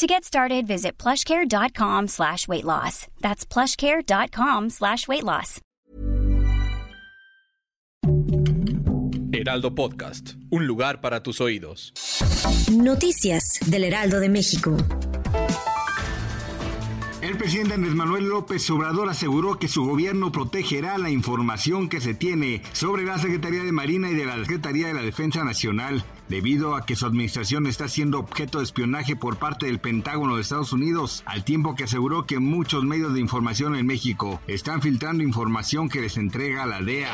To get started, visit plushcare.com slash weight loss. That's plushcare.com slash weight loss. Heraldo Podcast, un lugar para tus oídos. Noticias del Heraldo de México. El presidente Andrés Manuel López Obrador aseguró que su gobierno protegerá la información que se tiene sobre la Secretaría de Marina y de la Secretaría de la Defensa Nacional debido a que su administración está siendo objeto de espionaje por parte del Pentágono de Estados Unidos, al tiempo que aseguró que muchos medios de información en México están filtrando información que les entrega la DEA.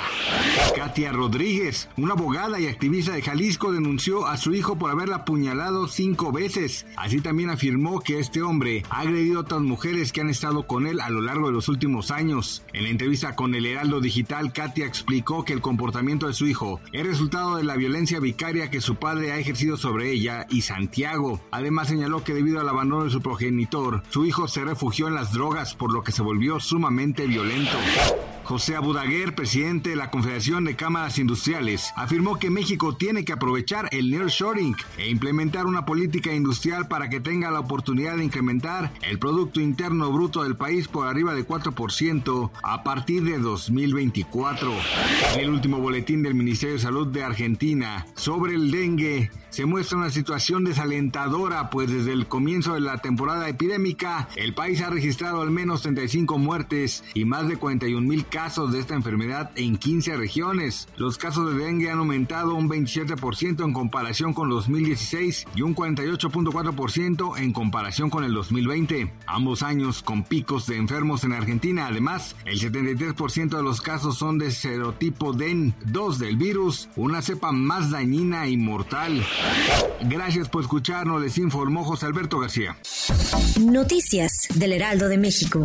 Katia Rodríguez, una abogada y activista de Jalisco, denunció a su hijo por haberla apuñalado cinco veces. Así también afirmó que este hombre ha agredido a otras mujeres que han estado con él a lo largo de los últimos años. En la entrevista con el Heraldo Digital, Katia explicó que el comportamiento de su hijo es resultado de la violencia vicaria que su padre ha ejercido sobre ella y Santiago. Además señaló que debido al abandono de su progenitor, su hijo se refugió en las drogas por lo que se volvió sumamente violento. José Abudaguer, presidente de la Confederación de Cámaras Industriales, afirmó que México tiene que aprovechar el nearshoring e implementar una política industrial para que tenga la oportunidad de incrementar el Producto Interno Bruto del país por arriba de 4% a partir de 2024. En el último boletín del Ministerio de Salud de Argentina sobre el dengue, se muestra una situación desalentadora, pues desde el comienzo de la temporada epidémica, el país ha registrado al menos 35 muertes y más de 41 mil casos de esta enfermedad en 15 regiones. Los casos de dengue han aumentado un 27% en comparación con 2016 y un 48.4% en comparación con el 2020. Ambos años con picos de enfermos en Argentina. Además, el 73% de los casos son de serotipo DEN 2 del virus, una cepa más dañina y mortal. Gracias por escucharnos, les informó José Alberto García. Noticias del Heraldo de México.